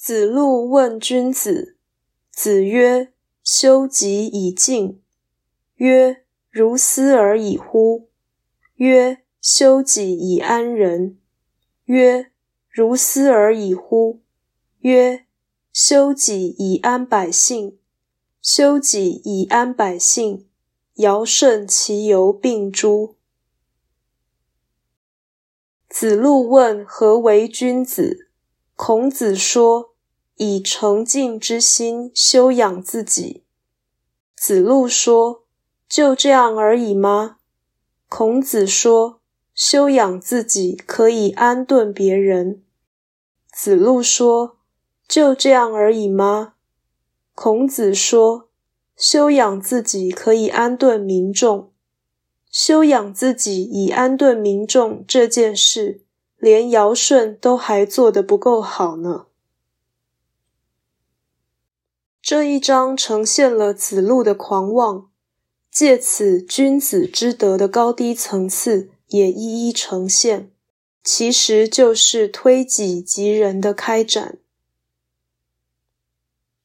子路问君子。子曰：“修己以敬。”曰：“如斯而已乎？”曰：“修己以安人。”曰：“如斯而已乎？”曰：“修己以安百姓。”修己以安百姓，尧舜其犹并诸。子路问何为君子？孔子说：以诚敬之心修养自己。子路说：就这样而已吗？孔子说：修养自己可以安顿别人。子路说：就这样而已吗？孔子说：“修养自己可以安顿民众，修养自己以安顿民众这件事，连尧舜都还做得不够好呢。”这一章呈现了子路的狂妄，借此君子之德的高低层次也一一呈现，其实就是推己及人的开展。